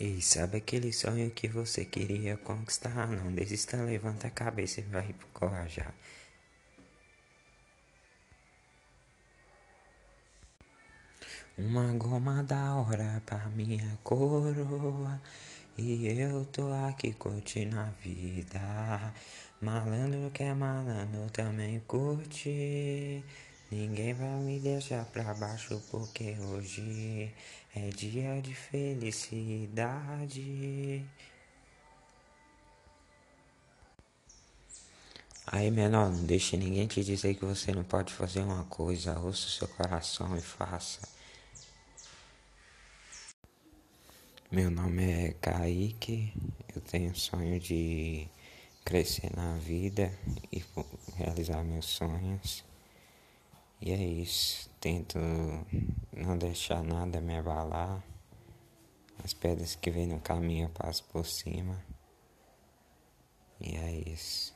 Ei, sabe aquele sonho que você queria conquistar? Não desista, levanta a cabeça e vai já. Uma goma da hora pra minha coroa. E eu tô aqui curtindo a vida. Malandro que é malandro também curte. Ninguém vai me deixar pra baixo porque hoje é dia de felicidade. Aí, menor, não deixe ninguém te dizer que você não pode fazer uma coisa. Ouça o seu coração e faça. Meu nome é Kaique. Eu tenho sonho de crescer na vida e realizar meus sonhos. E é isso. Tento não deixar nada me abalar. As pedras que vêm no caminho eu passo por cima. E é isso.